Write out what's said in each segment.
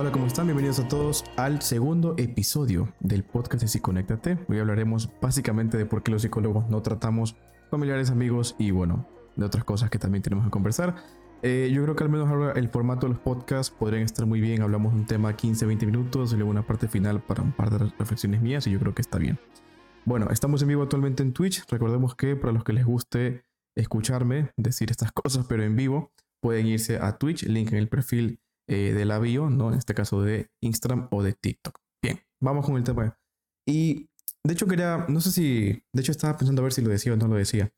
Hola, ¿cómo están? Bienvenidos a todos al segundo episodio del podcast de Psiconéctate. Hoy hablaremos básicamente de por qué los psicólogos no tratamos familiares, amigos y bueno, de otras cosas que también tenemos que conversar. Eh, yo creo que al menos ahora el formato de los podcasts podrían estar muy bien. Hablamos un tema 15-20 minutos y luego una parte final para un par de reflexiones mías y yo creo que está bien. Bueno, estamos en vivo actualmente en Twitch. Recordemos que para los que les guste escucharme decir estas cosas, pero en vivo, pueden irse a Twitch, link en el perfil eh, de la bio, ¿no? En este caso de Instagram o de TikTok. Bien, vamos con el tema. Y de hecho quería, no sé si, de hecho estaba pensando a ver si lo decía o no lo decía,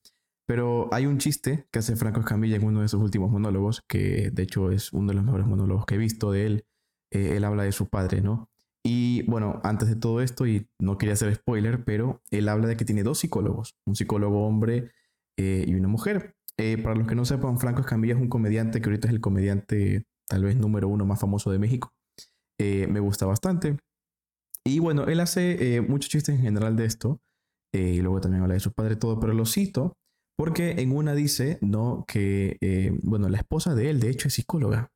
pero hay un chiste que hace Franco Escamilla en uno de sus últimos monólogos, que de hecho es uno de los mejores monólogos que he visto de él. Eh, él habla de su padre, ¿no? Y bueno, antes de todo esto, y no quería hacer spoiler, pero él habla de que tiene dos psicólogos, un psicólogo hombre eh, y una mujer. para los que no sepan, Franco Escamilla es un comediante que ahorita es el comediante tal vez número uno más famoso de México. Eh, me gusta bastante. Y bueno, él hace eh, muchos chistes en general de esto. Eh, y luego también habla de su padre todo, pero lo cito porque en una dice, ¿no? Que, bueno, la esposa de él, de hecho, es psicóloga.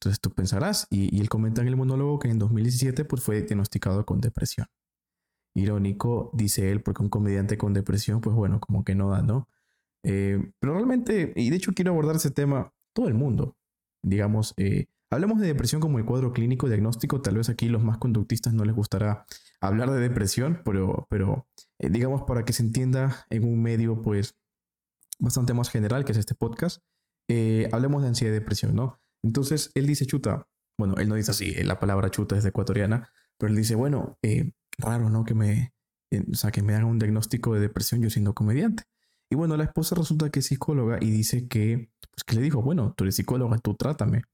Entonces tú pensarás, y, y, él comenta en el monólogo que en 2017 pues, fue diagnosticado con depresión. Irónico, dice él, porque un comediante con depresión, pues bueno, como que no da, ¿no? pero realmente, y de hecho quiero abordar ese tema, todo el mundo, digamos, eh, hablemos de depresión como el cuadro clínico diagnóstico, tal vez aquí los más conductistas no les gustará hablar de depresión, pero, pero eh, digamos para que se entienda en un medio pues bastante más general que es este podcast, eh, hablemos de ansiedad y depresión, ¿no? Entonces él dice chuta, bueno, él no dice así, la palabra chuta es ecuatoriana, pero él dice, bueno, raro, ¿no? Que me, o sea, que me hagan un diagnóstico de depresión yo siendo comediante. Y bueno, la esposa resulta que es psicóloga y dice que, pues que le dijo, bueno, tú eres psicóloga, tú trátame.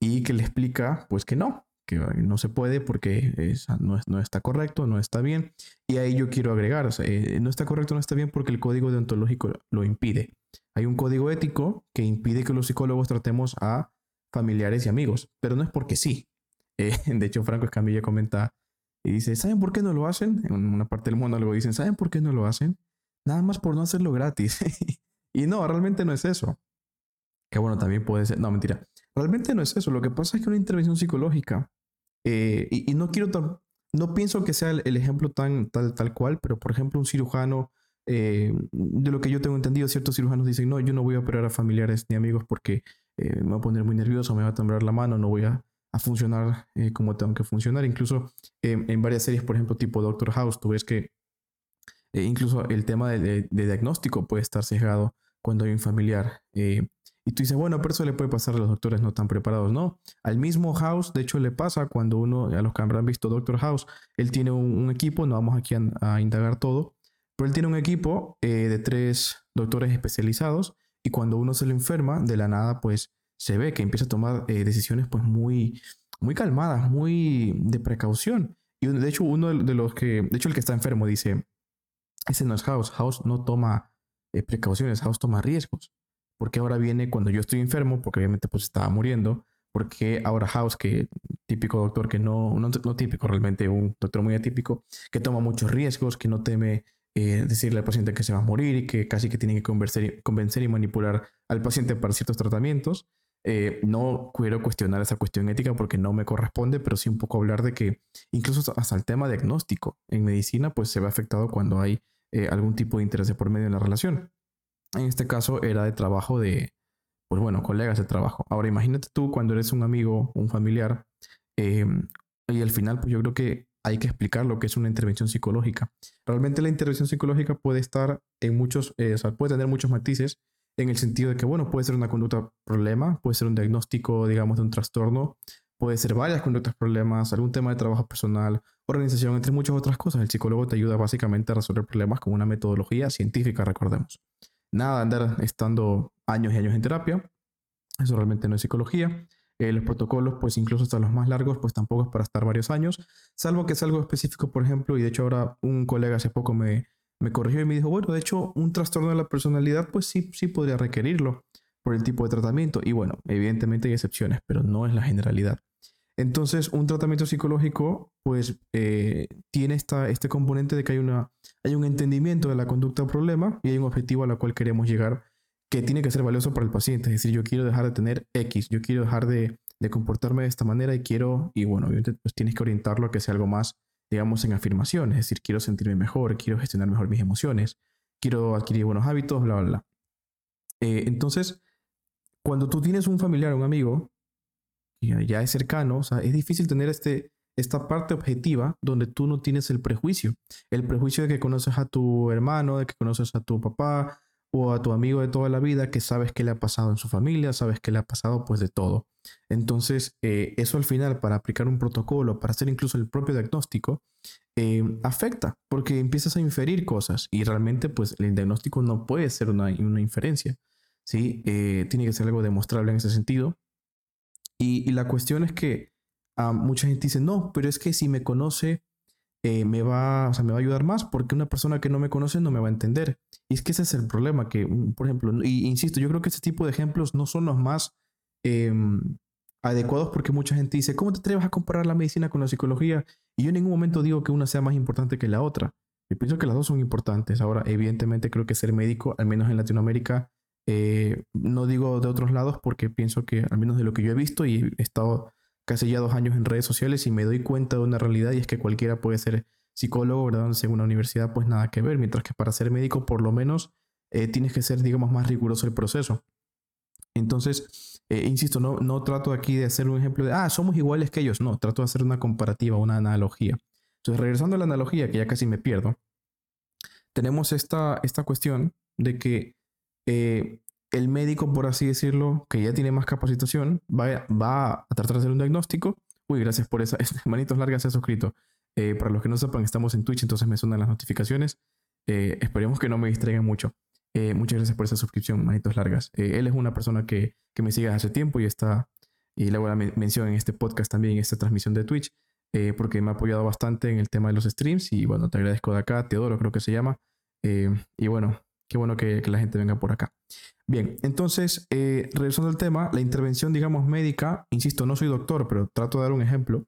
Y que le explica, pues que no, que no se puede porque no, no, está correcto, no está bien. Y ahí yo quiero agregar, sea, eh, no está correcto, no está bien porque el código deontológico lo impide. Hay un código ético que impide que los psicólogos tratemos a familiares y amigos, pero no es porque sí. Eh, de hecho, Franco Escamilla comenta y dice, ¿saben por qué no lo hacen? En una parte del mundo algo dicen, ¿saben por qué no lo hacen? Nada más por no hacerlo gratis. y no, realmente no es eso. Que bueno, también puede ser. No, mentira. Realmente no es eso. Lo que pasa es que una intervención psicológica, eh, y, no quiero no pienso que sea el, ejemplo tan tal, tal cual, pero por ejemplo, un cirujano, eh, de lo que yo tengo entendido, ciertos cirujanos dicen, no, yo no voy a operar a familiares ni amigos porque eh, me va a poner muy nervioso, me va a temblar la mano, no voy a, a funcionar como tengo que funcionar. Incluso en varias series, por ejemplo, tipo Doctor House, tú ves que e incluso el tema de, diagnóstico puede estar sesgado cuando hay un familiar. Eh, y tú dices, bueno, pero eso le puede pasar a los doctores no tan preparados. No, al mismo House, de hecho, le pasa cuando uno, a los que habrán visto Doctor House, él tiene un, equipo, no vamos aquí a, indagar todo, pero él tiene un equipo eh, de tres doctores especializados y cuando uno se le enferma, de la nada, pues se ve que empieza a tomar eh, decisiones pues muy, muy calmadas, muy de precaución. Y de hecho, uno de los que, de hecho, el que está enfermo dice, ese no es House. House no toma eh, precauciones, House toma riesgos. Porque ahora viene cuando yo estoy enfermo, porque obviamente pues estaba muriendo, porque ahora House, que típico doctor que no, no, típico realmente, un doctor muy atípico, que toma muchos riesgos, que no teme eh, decirle al paciente que se va a morir y que casi que tiene que convencer, convencer y manipular al paciente para ciertos tratamientos. Eh, no quiero cuestionar esa cuestión ética porque no me corresponde, pero sí un poco hablar de que incluso hasta el tema diagnóstico en medicina pues se ve afectado cuando hay eh, algún tipo de interés por medio de la relación. En este caso era de trabajo de, pues bueno, colegas de trabajo. Ahora imagínate tú cuando eres un amigo, un familiar, em, y al final pues yo creo que hay que explicar lo que es una intervención psicológica. Realmente la intervención psicológica puede estar en muchos, eh, o sea, puede tener muchos matices en el sentido de que, bueno, puede ser una conducta problema, puede ser un diagnóstico, digamos, de un trastorno, puede ser varias conductas problemas, algún tema de trabajo personal, organización, entre muchas otras cosas. El psicólogo te ayuda básicamente a resolver problemas con una metodología científica, recordemos. Nada andar estando años y años en terapia. Eso realmente no es psicología. Eh, los protocolos, pues incluso hasta los más largos, pues tampoco es para estar varios años, salvo que es algo específico, por ejemplo, y de hecho ahora un colega hace poco me, me corrigió y me dijo, bueno, de hecho un trastorno de la personalidad, pues sí, sí podría requerirlo por el tipo de tratamiento. Y bueno, evidentemente hay excepciones, pero no es la generalidad. Entonces, un tratamiento psicológico, pues, eh, tiene esta, este componente de que hay, una, hay un entendimiento de la conducta problema y hay un objetivo a la cual queremos llegar, que tiene que ser valioso para el paciente. Es decir, yo quiero dejar de tener X, yo quiero dejar de, comportarme de esta manera y quiero, y bueno, obviamente pues tienes que orientarlo a que sea algo más, digamos, en afirmación. Es decir, quiero sentirme mejor, quiero gestionar mejor mis emociones, quiero adquirir buenos hábitos, bla, bla, bla. Eh, entonces, cuando tú tienes un familiar, un amigo, ya es cercano, o sea, es difícil tener este, esta parte objetiva donde tú no tienes el prejuicio. El prejuicio de que conoces a tu hermano, de que conoces a tu papá o a tu amigo de toda la vida, que sabes qué le ha pasado en su familia, sabes qué le ha pasado pues de todo. Entonces, eh, eso al final, para aplicar un protocolo, para hacer incluso el propio diagnóstico, eh, afecta, porque empiezas a inferir cosas y realmente pues el diagnóstico no puede ser una, una inferencia. ¿sí? Eh, tiene que ser algo demostrable en ese sentido. Y, la cuestión es que ah, mucha gente dice, no, pero es que si me conoce, eh, me, va, o sea, me va a ayudar más porque una persona que no me conoce no me va a entender. Y es que ese es el problema, que, mm, por ejemplo, y, insisto, yo creo que este tipo de ejemplos no son los más em, adecuados porque mucha gente dice, ¿cómo te atreves a comparar la medicina con la psicología? Y yo en ningún momento digo que una sea más importante que la otra. Yo pienso que las dos son importantes. Ahora, evidentemente creo que ser médico, al menos en Latinoamérica, eh, no digo de otros lados porque pienso que, al menos de lo que yo he visto, y he estado casi ya dos años en redes sociales y me doy cuenta de una realidad y es que cualquiera puede ser psicólogo, ¿verdad? En una universidad, pues nada que ver, mientras que para ser médico, por lo menos, eh, tienes que ser, digamos, más riguroso el proceso. Entonces, eh, insisto, no, no trato aquí de hacer un ejemplo de, ah, somos iguales que ellos, no, trato de hacer una comparativa, una analogía. Entonces, regresando a la analogía, que ya casi me pierdo, tenemos esta, esta cuestión de que eh, el médico, por así decirlo, que ya tiene más capacitación, va, va a tratar de hacer un diagnóstico. Uy, gracias por esa. Manitos largas se ha suscrito. Eh, para los que no sepan, estamos en Twitch, entonces me suenan las notificaciones. Eh, esperemos que no me distraigan mucho. muchas gracias por esa suscripción, manitos largas. él es una persona que, que, me sigue hace tiempo y está, y le voy a mención en este podcast también, en esta transmisión de Twitch, porque me ha apoyado bastante en el tema de los streams. Y bueno, te agradezco de acá, Teodoro creo que se llama. y bueno, Qué bueno que, la gente venga por acá. Bien, entonces, eh, regresando al tema, la intervención, digamos, médica, insisto, no soy doctor, pero trato de dar un ejemplo.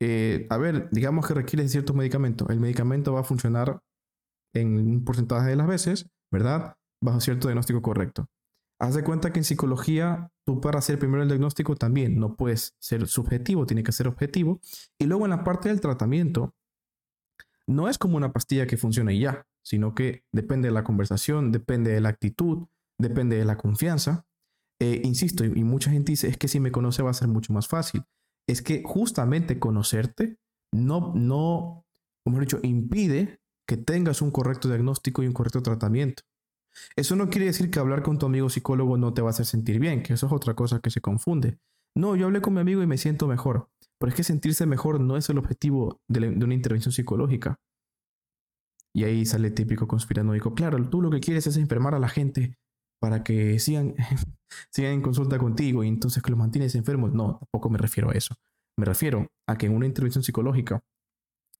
Eh, a ver, digamos que requiere ciertos medicamentos. El medicamento va a funcionar en un porcentaje de las veces, ¿verdad? Bajo cierto diagnóstico correcto. Haz de cuenta que en psicología, tú para hacer primero el diagnóstico también no puedes ser subjetivo, tiene que ser objetivo. Y luego en la parte del tratamiento, no es como una pastilla que funciona y ya sino que depende de la conversación, depende de la actitud, depende de la confianza. Eh, insisto, y, mucha gente dice, es que si me conoce va a ser mucho más fácil. Es que justamente conocerte no, no, como he dicho, impide que tengas un correcto diagnóstico y un correcto tratamiento. Eso no quiere decir que hablar con tu amigo psicólogo no te va a hacer sentir bien, que eso es otra cosa que se confunde. No, yo hablé con mi amigo y me siento mejor. Pero es que sentirse mejor no es el objetivo de una intervención psicológica. Y ahí sale típico conspiranoico. Claro, tú lo que quieres es enfermar a la gente para que sigan, sigan en consulta contigo y entonces que los mantienes enfermos. No, tampoco me refiero a eso. Me refiero a que en una intervención psicológica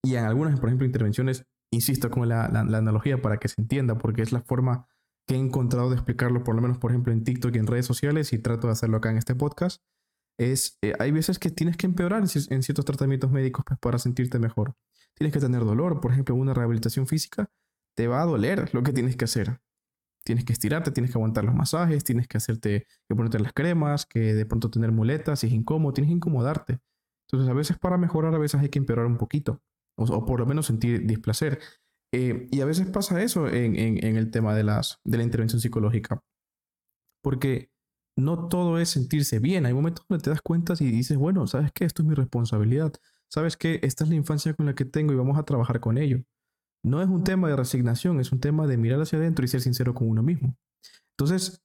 y en algunas, por ejemplo, intervenciones, insisto con la, analogía para que se entienda, porque es la forma que he encontrado de explicarlo, por lo menos, por ejemplo, en TikTok y en redes sociales, y trato de hacerlo acá en este podcast, es, eh, hay veces que tienes que empeorar en, en ciertos tratamientos médicos pues, para sentirte mejor. Tienes que tener dolor, por ejemplo, una rehabilitación física, te va a doler lo que tienes que hacer. Tienes que estirarte, tienes que aguantar los masajes, tienes que hacerte, que ponerte las cremas, que de pronto tener muletas, si es incómodo, tienes que incomodarte. Entonces, a veces para mejorar, a veces hay que empeorar un poquito, o, por lo menos sentir displacer. Eh, y a veces pasa eso en, el tema de, las, de la intervención psicológica, porque no todo es sentirse bien. Hay momentos donde te das cuenta y dices, bueno, ¿sabes qué? Esto es mi responsabilidad. ¿Sabes qué? Esta es la infancia con la que tengo y vamos a trabajar con ello. No es un tema de resignación, es un tema de mirar hacia adentro y ser sincero con uno mismo. Entonces,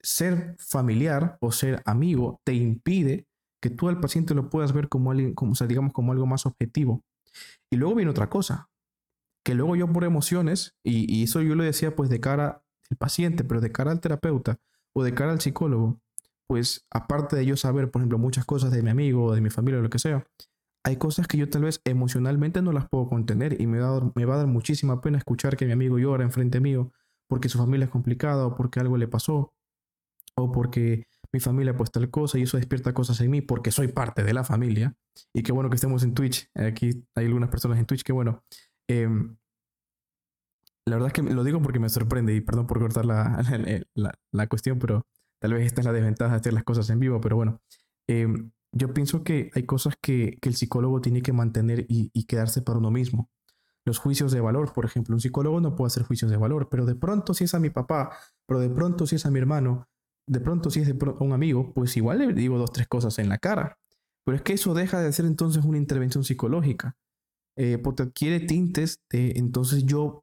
ser familiar o ser amigo te impide que tú al paciente lo puedas ver como, alguien, como sea, digamos, como algo más objetivo. Y luego viene otra cosa, que luego yo por emociones, y, y eso yo lo decía pues de cara al paciente, pero de cara al terapeuta o de cara al psicólogo, pues aparte de yo saber, por ejemplo, muchas cosas de mi amigo o de mi familia o lo que sea, hay cosas que yo tal vez emocionalmente no las puedo contener y me, me va a dar muchísima pena escuchar que mi amigo llora enfrente mío porque su familia es complicada o porque algo le pasó o porque mi familia pues tal cosa y eso despierta cosas en mí porque soy parte de la familia. Y qué bueno que estemos en Twitch. Aquí hay algunas personas en Twitch que bueno em, la verdad es que lo digo porque me sorprende y perdón por cortar la, la, cuestión, pero tal vez esta es la desventaja de hacer las cosas en vivo, pero bueno, em, yo pienso que hay cosas que, que el psicólogo tiene que mantener y, y, quedarse para uno mismo. Los juicios de valor, por ejemplo, un psicólogo no puede hacer juicios de valor, pero de pronto si es a mi papá, pero de pronto si es a mi hermano, de pronto si es de un amigo, pues igual le digo dos, tres cosas en la cara. Pero es que eso deja de ser entonces una intervención psicológica. Eh, porque adquiere tintes de entonces yo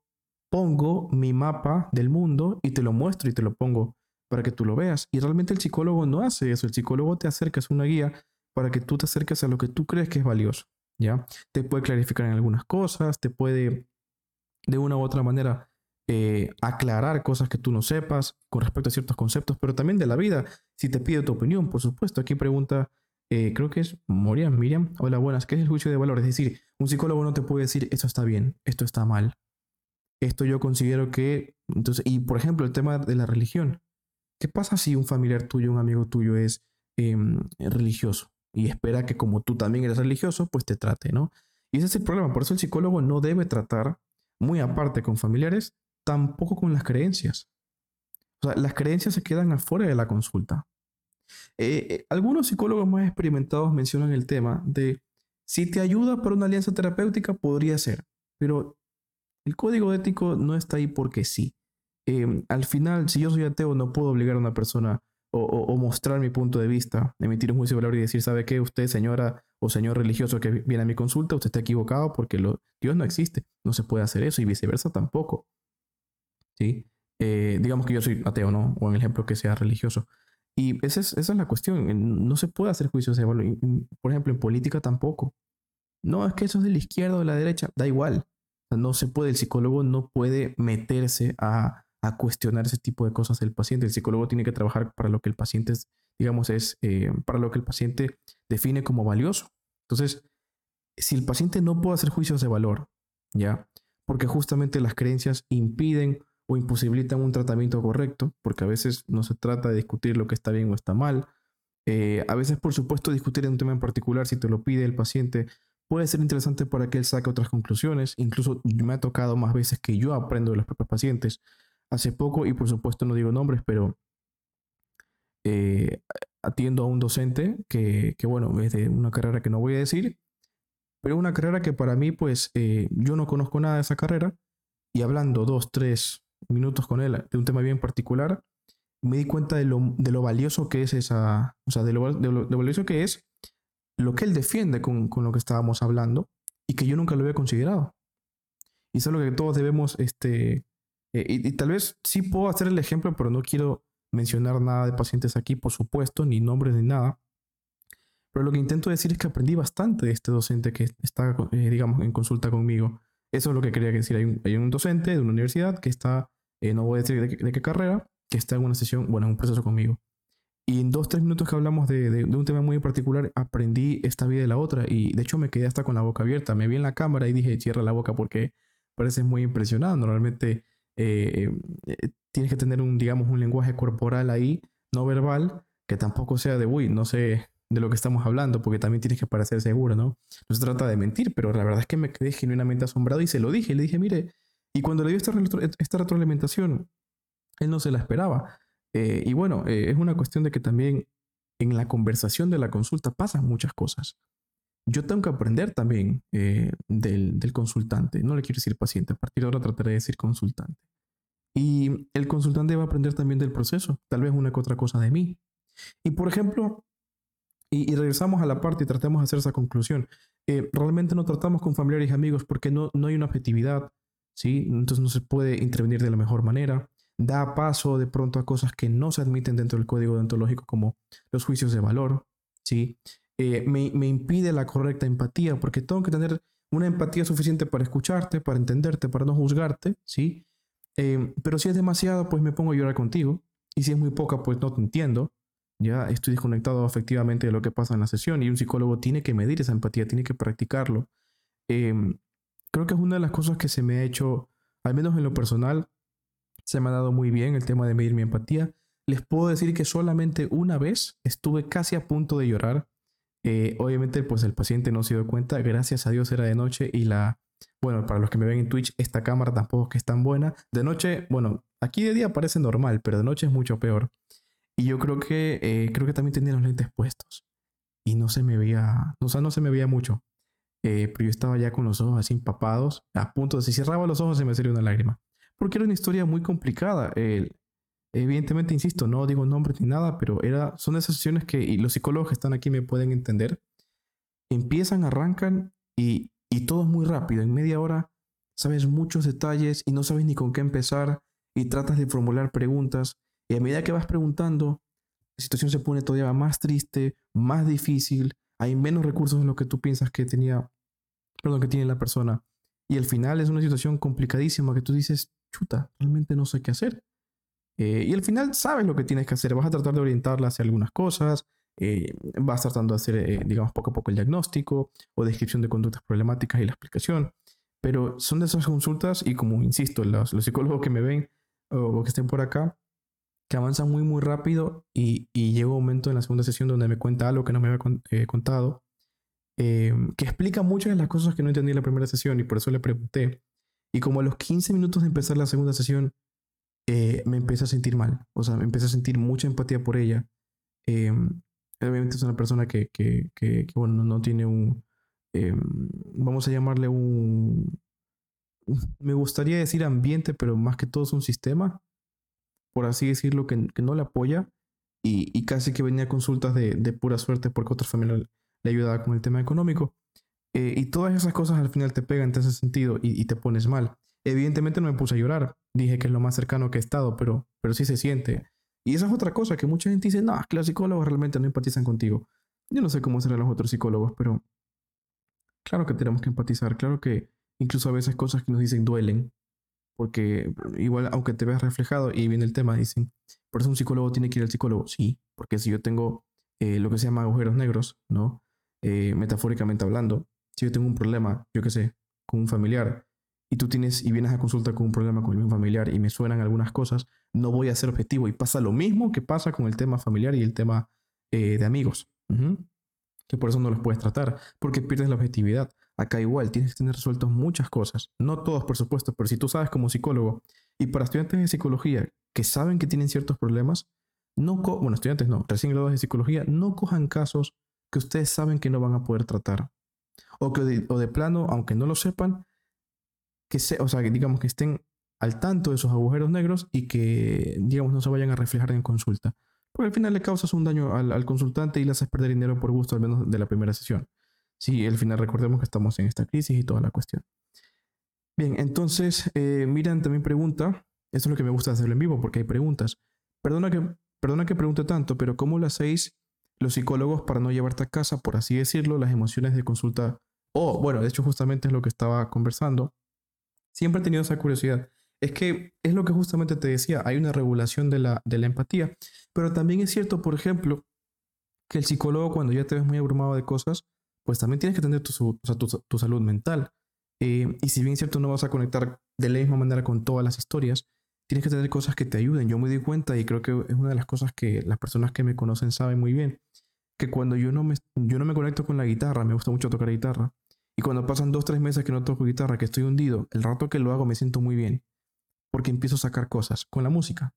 pongo mi mapa del mundo y te lo muestro y te lo pongo para que tú lo veas. Y realmente el psicólogo no hace eso. El psicólogo te acerca, es una guía para que tú te acerques a lo que tú crees que es valioso. ¿ya? Te puede clarificar en algunas cosas, te puede de una u otra manera eh, aclarar cosas que tú no sepas con respecto a ciertos conceptos, pero también de la vida. Si te pide tu opinión, por supuesto. Aquí pregunta, eh, creo que es Miriam, Miriam. Hola, buenas. ¿Qué es el juicio de valor? Es decir, un psicólogo no te puede decir esto está bien, esto está mal. Esto yo considero que, entonces, y por ejemplo, el tema de la religión. ¿Qué pasa si un familiar tuyo, un amigo tuyo es em, religioso y espera que como tú también eres religioso, pues te trate, ¿no? Y ese es el problema. Por eso el psicólogo no debe tratar, muy aparte con familiares, tampoco con las creencias. O sea, las creencias se quedan afuera de la consulta. Eh, eh, algunos psicólogos más experimentados mencionan el tema de si te ayuda para una alianza terapéutica, podría ser, pero el código ético no está ahí porque sí. Em, al final, si yo soy ateo, no puedo obligar a una persona o, mostrar mi punto de vista, emitir un juicio de valor y decir, ¿sabe qué? Usted, señora o señor religioso que viene a mi consulta, usted está equivocado porque Dios no existe. No se puede hacer eso y viceversa tampoco. ¿Sí? Eh, digamos que yo soy ateo, ¿no? O en el ejemplo que sea religioso. Y esa es, esa es la cuestión. No se puede hacer juicios de valor. Por ejemplo, en política tampoco. No, es que eso es de la izquierda o de la derecha. Da igual. no se puede, el psicólogo no puede meterse a, cuestionar ese tipo de cosas del paciente. El psicólogo tiene que trabajar para lo que el paciente, digamos, es, eh, para lo que el paciente define como valioso. Entonces, si el paciente no puede hacer juicios de valor, ¿ya? Porque justamente las creencias impiden o imposibilitan un tratamiento correcto, porque a veces no se trata de discutir lo que está bien o está mal. Eh, a veces, por supuesto, discutir un tema en particular, si te lo pide el paciente, puede ser interesante para que él saque otras conclusiones. Incluso me ha tocado más veces que yo aprendo de los propios pacientes. Hace poco, y por supuesto no digo nombres, pero eh, atiendo a un docente que, que, bueno, es de una carrera que no voy a decir, pero una carrera que para mí, pues, eh, yo no conozco nada de esa carrera, y hablando dos, tres, minutos con él de un tema bien particular, me di cuenta de lo, de lo valioso que es esa, o sea, de lo, de lo, valioso que es lo que él defiende con, con, lo que estábamos hablando y que yo nunca lo había considerado. Y es algo que todos debemos, este, eh, y, tal vez sí puedo hacer el ejemplo, pero no quiero mencionar nada de pacientes aquí, por supuesto, ni nombres ni nada. Pero lo que intento decir es que aprendí bastante de este docente que está, eh, digamos, en consulta conmigo. Eso es lo que quería decir. Hay un, hay un docente de una universidad que está eh, no voy a decir de, qué carrera, que está en una sesión, bueno, en un proceso conmigo. Y en dos, tres minutos que hablamos de, de, un tema muy particular, aprendí esta vida de la otra. Y de hecho me quedé hasta con la boca abierta. Me vi en la cámara y dije, cierra la boca porque pareces muy impresionado. Normalmente eh, eh, tienes que tener un, digamos, un lenguaje corporal ahí, no verbal, que tampoco sea de, uy, no sé de lo que estamos hablando, porque también tienes que parecer seguro, ¿no? No se trata de mentir, pero la verdad es que me quedé genuinamente asombrado y se lo dije. Le dije, mire, y cuando le dio esta, esta retroalimentación, él no se la esperaba. Eh, y bueno, es una cuestión de que también en la conversación de la consulta pasan muchas cosas. Yo tengo que aprender también eh, del, del, consultante. No le quiero decir paciente, a partir de ahora trataré de decir consultante. Y el consultante va a aprender también del proceso, tal vez una que otra cosa de mí. Y por ejemplo, y, y regresamos a la parte y tratemos de hacer esa conclusión. realmente no tratamos con familiares y amigos porque no, no hay una objetividad, ¿sí? Entonces no se puede intervenir de la mejor manera. Da paso de pronto a cosas que no se admiten dentro del código deontológico como los juicios de valor, ¿sí? Eh, me, impide la correcta empatía porque tengo que tener una empatía suficiente para escucharte, para entenderte, para no juzgarte, ¿sí? Eh, pero si es demasiado, pues me pongo a llorar contigo. Y si es muy poca, pues no te entiendo. Ya estoy desconectado efectivamente de lo que pasa en la sesión y un psicólogo tiene que medir esa empatía, tiene que practicarlo. Em, Creo que es una de las cosas que se me ha hecho, al menos en lo personal, se me ha dado muy bien el tema de medir mi empatía. Les puedo decir que solamente una vez estuve casi a punto de llorar. Eh, obviamente, pues el paciente no se dio cuenta. Gracias a Dios era de noche y la, Bueno, para los que me ven en Twitch, esta cámara tampoco es que es tan buena. De noche, bueno, aquí de día parece normal, pero de noche es mucho peor. Y yo creo que, eh, creo que también tenía los lentes puestos. Y no se me veía, o sea, no se me veía mucho. Eh, pero yo estaba ya con los ojos así empapados, a punto de si cerraba los ojos se me salía una lágrima. Porque era una historia muy complicada. Evidentemente, insisto, no digo nombres ni nada, pero era, son esas sesiones que los psicólogos que están aquí me pueden entender. Empiezan, arrancan y, y todo es muy rápido. En media hora sabes muchos detalles y no sabes ni con qué empezar y tratas de formular preguntas. Y a medida que vas preguntando, la situación se pone todavía más triste, más difícil, hay menos recursos en lo que tú piensas que tenía, perdón, que tiene la persona. Y al final es una situación complicadísima que tú dices, chuta, realmente no sé qué hacer. Eh, y al final sabes lo que tienes que hacer, vas a tratar de orientarla hacia algunas cosas, eh, vas tratando de hacer, eh, digamos, poco a poco el diagnóstico o descripción de conductas problemáticas y la explicación. Pero son de esas consultas y como insisto, los, los psicólogos que me ven o que estén por acá, que avanza muy, muy rápido y, y llega un momento en la segunda sesión donde me cuenta algo que no me había eh, contado, que explica muchas de las cosas que no entendí en la primera sesión y por eso le pregunté. Y como a los 15 minutos de empezar la segunda sesión, eh, me empecé a sentir mal, o sea, me empecé a sentir mucha empatía por ella. Em, obviamente es una persona que, que, que, bueno, no tiene un, em, vamos a llamarle un, me gustaría decir ambiente, pero más que todo es un sistema por así decirlo, que, no le apoya y, casi que venía a consultas de, pura suerte porque otra familia le ayudaba con el tema económico. Eh, y todas esas cosas al final te pegan en ese sentido y, te pones mal. Evidentemente no me puse a llorar, dije que es lo más cercano que he estado, pero, pero sí se siente. Y esa es otra cosa que mucha gente dice, no, es que los psicólogos realmente no empatizan contigo. Yo no sé cómo serán los otros psicólogos, pero claro que tenemos que empatizar, claro que incluso a veces cosas que nos dicen duelen, porque igual, aunque te veas reflejado, y viene el tema, dicen, por eso un psicólogo tiene que ir al psicólogo. Sí, porque si yo tengo eh, lo que se llama agujeros negros, ¿no? Eh, metafóricamente hablando, si yo tengo un problema, yo qué sé, con un familiar, y tú tienes y vienes a consulta con un problema con el familiar y me suenan algunas cosas, no voy a ser objetivo. Y pasa lo mismo que pasa con el tema familiar y el tema eh, de amigos. Que por eso no los puedes tratar, porque pierdes la objetividad. Acá igual tienes que tener resueltos muchas cosas. No todos, por supuesto, pero si tú sabes como psicólogo y para estudiantes de psicología que saben que tienen ciertos problemas, no, bueno, estudiantes no, recién graduados de psicología, no cojan casos que ustedes saben que no van a poder tratar. O que de, o de plano, aunque no lo sepan, que se, o sea, que digamos que estén al tanto de esos agujeros negros y que, digamos, no se vayan a reflejar en consulta. Porque al final le causas un daño al, consultante y le haces perder dinero por gusto, al menos de la primera sesión. Sí, al final recordemos que estamos en esta crisis y toda la cuestión. Bien, entonces, eh, Miran también pregunta, eso es lo que me gusta hacerlo en vivo porque hay preguntas. Perdona que, perdona que pregunte tanto, pero ¿cómo lo hacéis los psicólogos para no llevarte a casa, por así decirlo, las emociones de consulta? O, bueno, de hecho justamente es lo que estaba conversando. Siempre he tenido esa curiosidad. Es que es lo que justamente te decía, hay una regulación de la, de la empatía, pero también es cierto, por ejemplo, que el psicólogo cuando ya te ves muy abrumado de cosas, pues también tienes que tener tu, tu, salud mental. Eh, y si bien es cierto, no vas a conectar de la misma manera con todas las historias, tienes que tener cosas que te ayuden. Yo me di cuenta y creo que es una de las cosas que las personas que me conocen saben muy bien, que cuando yo no me, yo no me conecto con la guitarra, me gusta mucho tocar guitarra, y cuando pasan dos, tres meses que no toco guitarra, que estoy hundido, el rato que lo hago me siento muy bien, porque empiezo a sacar cosas con la música.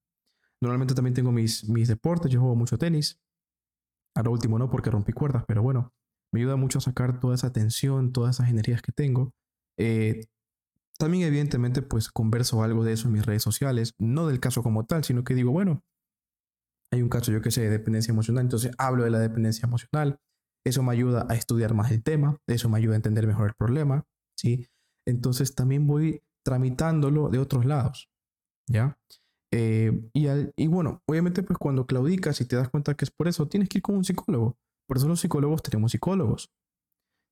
Normalmente también tengo mis, mis deportes, yo juego mucho tenis. Ahora último no, porque rompí cuerdas, pero bueno, me ayuda mucho a sacar toda esa tensión, todas esas energías que tengo. Eh, también evidentemente pues converso algo de eso en mis redes sociales, no del caso como tal, sino que digo, bueno, hay un caso yo que sé de dependencia emocional, entonces hablo de la dependencia emocional, eso me ayuda a estudiar más el tema, eso me ayuda a entender mejor el problema, ¿sí? Entonces también voy tramitándolo de otros lados, ¿ya? Eh, y, y bueno, obviamente pues cuando claudicas y te das cuenta que es por eso, tienes que ir con un psicólogo. Por eso los psicólogos tenemos psicólogos.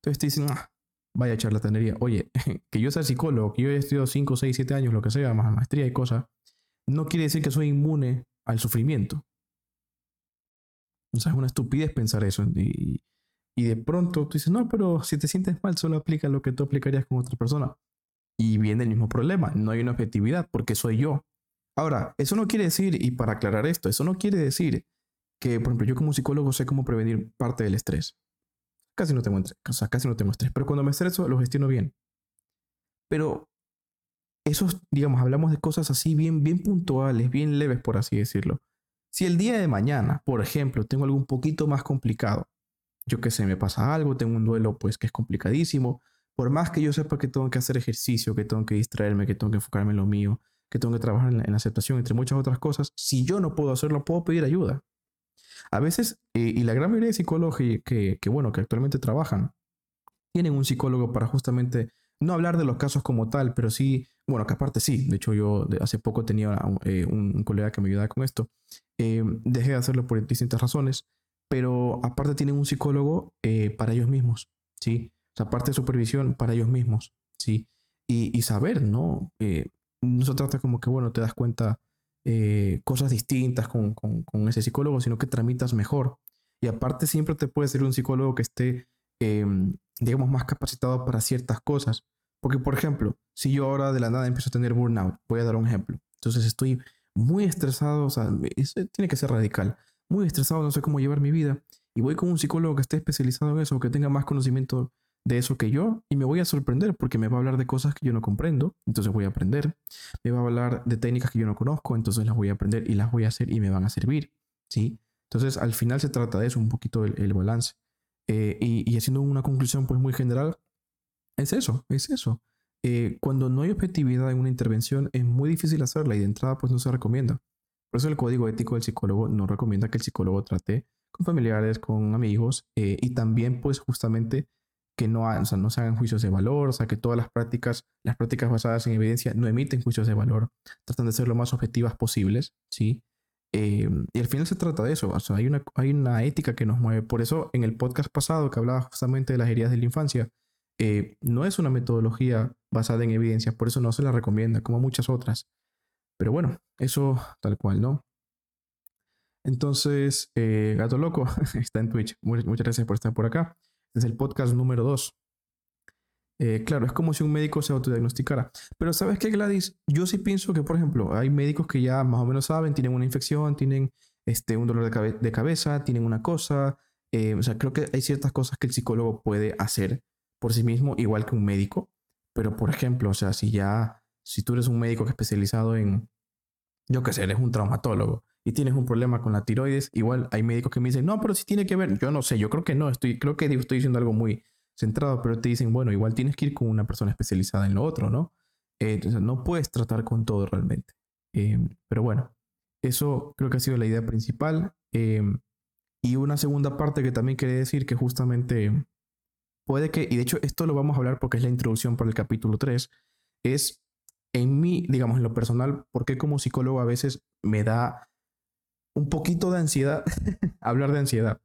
Entonces te dicen, ah, vaya charlatanería. Oye, que yo sea psicólogo, que yo haya estudiado 5, 6, 7 años, lo que sea, más maestría y cosas, no quiere decir que soy inmune al sufrimiento. O sea, es una estupidez pensar eso. Y de pronto tú dices, no, pero si te sientes mal, solo aplica lo que tú aplicarías con otra persona. Y viene el mismo problema, no hay una objetividad, porque soy yo. Ahora, eso no quiere decir, y para aclarar esto, eso no quiere decir que, por ejemplo, yo como psicólogo sé cómo prevenir parte del estrés. Casi no tengo, o sea, casi no tengo estrés, pero cuando me estreso lo gestiono bien. Pero esos, digamos, hablamos de cosas así bien, bien puntuales, bien leves, por así decirlo. Si el día de mañana, por ejemplo, tengo algo un poquito más complicado, yo que sé, me pasa algo, tengo un duelo pues que es complicadísimo, por más que yo sepa que tengo que hacer ejercicio, que tengo que distraerme, que tengo que enfocarme en lo mío, que tengo que trabajar en la, aceptación, entre muchas otras cosas, si yo no puedo hacerlo, puedo pedir ayuda. A veces, eh, y la gran mayoría de psicólogos que, que, bueno, que actualmente trabajan, tienen un psicólogo para justamente no hablar de los casos como tal, pero sí, bueno, que aparte sí, de hecho yo hace poco tenía eh, un, colega que me ayudaba con esto, eh, dejé de hacerlo por distintas razones, pero aparte tienen un psicólogo para ellos mismos, ¿sí? O sea, aparte de supervisión para ellos mismos, ¿sí? Y, y saber, ¿no? no se trata como que, bueno, te das cuenta eh, cosas distintas con, con, ese psicólogo, sino que tramitas mejor. Y aparte siempre te puede ser un psicólogo que esté, em, digamos, más capacitado para ciertas cosas. Porque, por ejemplo, si yo ahora de la nada empiezo a tener burnout, voy a dar un ejemplo. Entonces estoy muy estresado, o sea, tiene que ser radical. Muy estresado, no sé cómo llevar mi vida. Y voy con un psicólogo que esté especializado en eso, que tenga más conocimiento de eso que yo y me voy a sorprender porque me va a hablar de cosas que yo no comprendo, entonces voy a aprender. Me va a hablar de técnicas que yo no conozco, entonces las voy a aprender y las voy a hacer y me van a servir, ¿sí? Entonces al final se trata de eso, un poquito el, balance. Eh, y, haciendo una conclusión pues muy general, es eso, es eso. Eh, cuando no hay objetividad en una intervención es muy difícil hacerla y de entrada pues no se recomienda. Por eso el código ético del psicólogo no recomienda que el psicólogo trate con familiares, con amigos eh, y también pues justamente que no, se hagan juicios de valor, o sea, que todas las prácticas, las prácticas basadas en evidencia no emiten juicios de valor, tratan de ser lo más objetivas posibles, ¿sí? Eh, y al final se trata de eso, hay una ética que nos mueve. Por eso en el podcast pasado que hablaba justamente de las heridas de la infancia, eh, no es una metodología basada en evidencia, por eso no se la recomienda, como muchas otras. Pero bueno, eso tal cual, ¿no? Entonces, eh, Gato Loco está en Twitch. Muchas gracias por estar por acá es el podcast número 2. Eh, claro, es como si un médico se autodiagnosticara. Pero ¿sabes qué, Gladys? Yo sí pienso que, por ejemplo, hay médicos que ya más o menos saben, tienen una infección, tienen este, un dolor de, cabeza, tienen una cosa. Eh, o sea, creo que hay ciertas cosas que el psicólogo puede hacer por sí mismo, igual que un médico. Pero, por ejemplo, o sea, si ya, si tú eres un médico que especializado en, yo qué sé, eres un traumatólogo y tienes un problema con la tiroides, igual hay médicos que me dicen, no, pero si tiene que ver, yo no sé, yo creo que no, estoy, creo que estoy diciendo algo muy centrado, pero te dicen, bueno, igual tienes que ir con una persona especializada en lo otro, ¿no? Eh, entonces, no puedes tratar con todo realmente. Em, pero bueno, eso creo que ha sido la idea principal. Em, y una segunda parte que también quería decir que justamente puede que, y de hecho esto lo vamos a hablar porque es la introducción para el capítulo 3, es en mí, digamos, en lo personal, porque como psicólogo a veces me da un poquito de ansiedad hablar de ansiedad.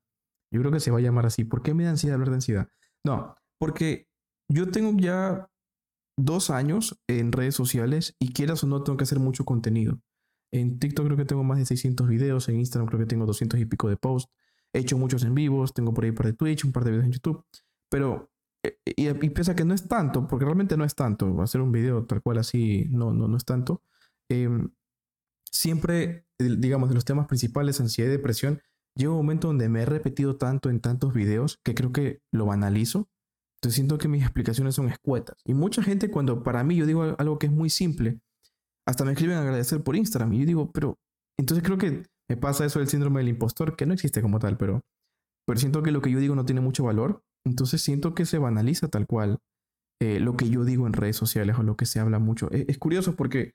Yo creo que se va a llamar así. ¿Por qué me da ansiedad hablar de ansiedad? No, porque yo tengo ya dos años en redes sociales y quieras o no tengo que hacer mucho contenido. En TikTok creo que tengo más de 600 videos, en Instagram creo que tengo 200 y pico de posts. He hecho muchos en vivos, tengo por ahí para de Twitch, un par de videos en YouTube. Pero, y, y pese a que no es tanto, porque realmente no es tanto, hacer un video tal cual así no, no, no es tanto. Eh, siempre, digamos, de los temas principales, ansiedad y depresión, llega un momento donde me he repetido tanto en tantos videos que creo que lo banalizo. Entonces siento que mis explicaciones son escuetas. Y mucha gente cuando para mí yo digo algo que es muy simple, hasta me escriben agradecer por Instagram. Y yo digo, pero entonces creo que me pasa eso del síndrome del impostor, que no existe como tal, pero, pero siento que lo que yo digo no tiene mucho valor. Entonces siento que se banaliza tal cual eh, lo que yo digo en redes sociales o lo que se habla mucho. es curioso porque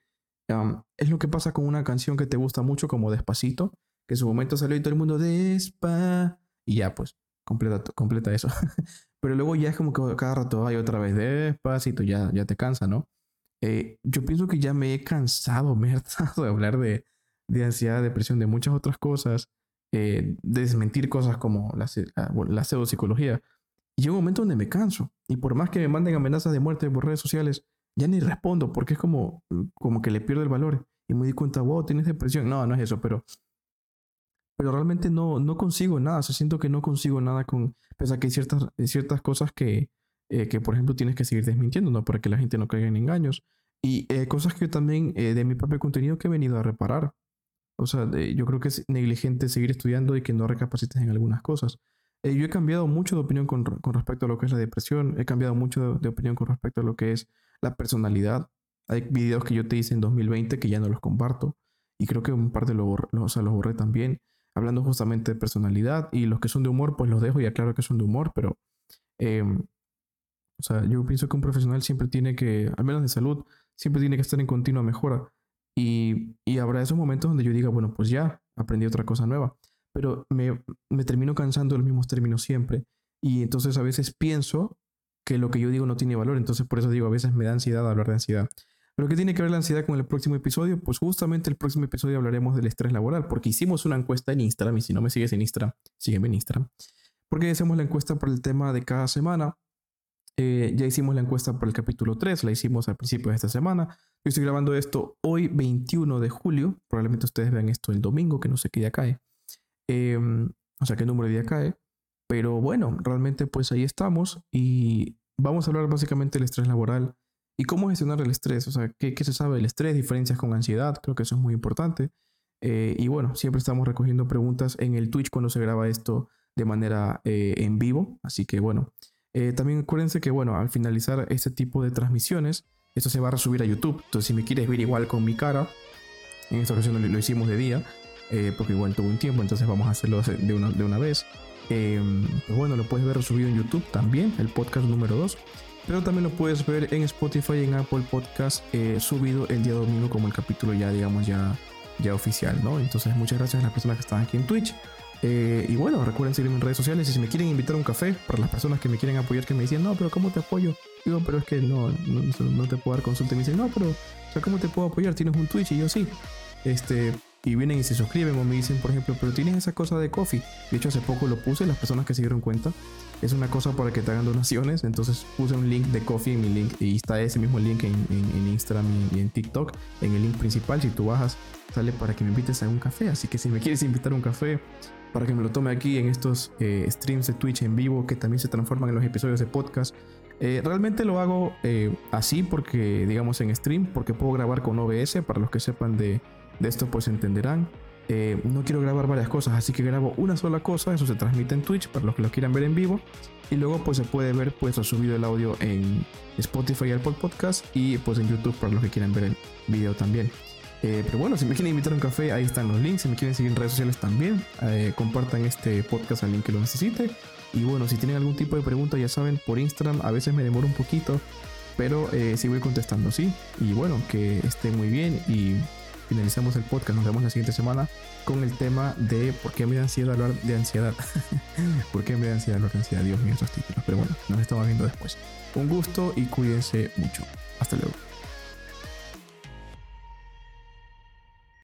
es lo que pasa con una canción que te gusta mucho como Despacito, que en su momento salió y todo el mundo despa y ya pues completa, completa eso. Pero luego ya es como que cada rato hay otra vez despacito, ya, ya te cansa, ¿no? Eh, yo pienso que ya me he cansado, me he hartado de hablar de, de ansiedad, depresión, de muchas otras cosas, eh, desmentir cosas como la, la, la pseudopsicología. Y llega un momento donde me canso. Y por más que me manden amenazas de muerte por redes sociales, ya ni respondo porque es como, como que le pierdo el valor. Y me di cuenta, wow, tienes depresión. No, no es eso, pero, pero realmente no, no consigo nada. O siento que no consigo nada con, pese a que hay ciertas, ciertas cosas que, eh, que, por ejemplo, tienes que seguir desmintiendo, ¿no? Para que la gente no caiga en engaños. Y eh, cosas que también eh, de mi propio contenido que he venido a reparar. O sea, yo creo que es negligente seguir estudiando y que no recapacites en algunas cosas. Yo he cambiado mucho de opinión con, con, respecto a lo que es la depresión, he cambiado mucho de, de, opinión con respecto a lo que es la personalidad. Hay videos que yo te hice en 2020 que ya no los comparto. Y creo que un par de los, o sea, los borré también. Hablando justamente de personalidad. Y los que son de humor, pues los dejo y aclaro que son de humor. Pero, em, o sea, yo pienso que un profesional siempre tiene que, al menos de salud, siempre tiene que estar en continua mejora. Y, y habrá esos momentos donde yo diga, bueno, pues ya aprendí otra cosa nueva. Pero me, me termino cansando de los mismos términos siempre. Y entonces a veces pienso que lo que yo digo no tiene valor. Entonces por eso digo, a veces me da ansiedad hablar de ansiedad. ¿Pero qué tiene que ver la ansiedad con el próximo episodio? Pues justamente el próximo episodio hablaremos del estrés laboral, porque hicimos una encuesta en Instagram, y si no me sigues en Instagram, sígueme en Instagram. Porque hacemos la encuesta por el tema de cada semana. Eh, ya hicimos la encuesta por el capítulo 3, la hicimos al principio de esta semana. Yo estoy grabando esto hoy 21 de julio, probablemente ustedes vean esto el domingo, que no sé qué día cae. Em, o sea, qué número de día cae. Pero bueno, realmente pues ahí estamos y vamos a hablar básicamente del estrés laboral ¿Y cómo gestionar el estrés? O sea, ¿qué, se sabe del estrés? Diferencias con ansiedad, creo que eso es muy importante. Eh, y bueno, siempre estamos recogiendo preguntas en el Twitch cuando se graba esto de manera eh, en vivo. Así que bueno, eh, también acuérdense que bueno, al finalizar este tipo de transmisiones, esto se va a resubir a YouTube. Entonces, si me quieres ver igual con mi cara, en esta ocasión lo, hicimos de día, porque igual tuvo un tiempo, entonces vamos a hacerlo de una, de una vez. pues bueno, lo puedes ver resubido en YouTube también, el podcast número 2 pero también lo puedes ver en Spotify y en Apple Podcast eh, subido el día domingo como el capítulo ya digamos ya, ya oficial, ¿no? Entonces muchas gracias a las personas que están aquí en Twitch. Eh, y bueno, recuerden seguirme en redes sociales y si me quieren invitar a un café, para las personas que me quieren apoyar, que me dicen, no, pero ¿cómo te apoyo? Digo, pero es que no, no, te puedo dar consulta. Y me dicen, no, pero, ¿cómo te puedo apoyar? Tienes un Twitch y yo sí. Este, y vienen y se suscriben o me dicen, por ejemplo, pero tienes esa cosa de coffee. De hecho, hace poco lo puse, las personas que se dieron cuenta, es una cosa para que te hagan donaciones. Entonces puse un link de coffee en mi link y está ese mismo link en, Instagram y, en TikTok, en el link principal. Si tú bajas, sale para que me invites a un café. Así que si me quieres invitar a un café, para que me lo tome aquí en estos eh, streams de Twitch en vivo que también se transforman en los episodios de podcast. Eh, realmente lo hago eh, así porque, digamos, en stream, porque puedo grabar con OBS, para los que sepan de, de esto pues entenderán. Eh, no quiero grabar varias cosas, así que grabo una sola cosa, eso se transmite en Twitch para los que lo quieran ver en vivo. Y luego pues se puede ver pues subido el audio en Spotify y Apple Podcast y pues en YouTube para los que quieran ver el video también. Eh, pero bueno, si me quieren invitar a un café, ahí están los links. Si me quieren seguir en redes sociales también, eh, compartan este podcast al link que lo necesite. Y bueno, si tienen algún tipo de pregunta, ya saben, por Instagram a veces me demoro un poquito, pero sí voy contestando, ¿sí? Y bueno, que esté muy bien y finalizamos el podcast. Nos vemos la siguiente semana con el tema de por qué me da ansiedad hablar de ansiedad. ¿Por qué me da ansiedad hablar de ansiedad? Dios mío, estos títulos. Pero bueno, nos estamos viendo después. Un gusto y cuídense mucho. Hasta luego.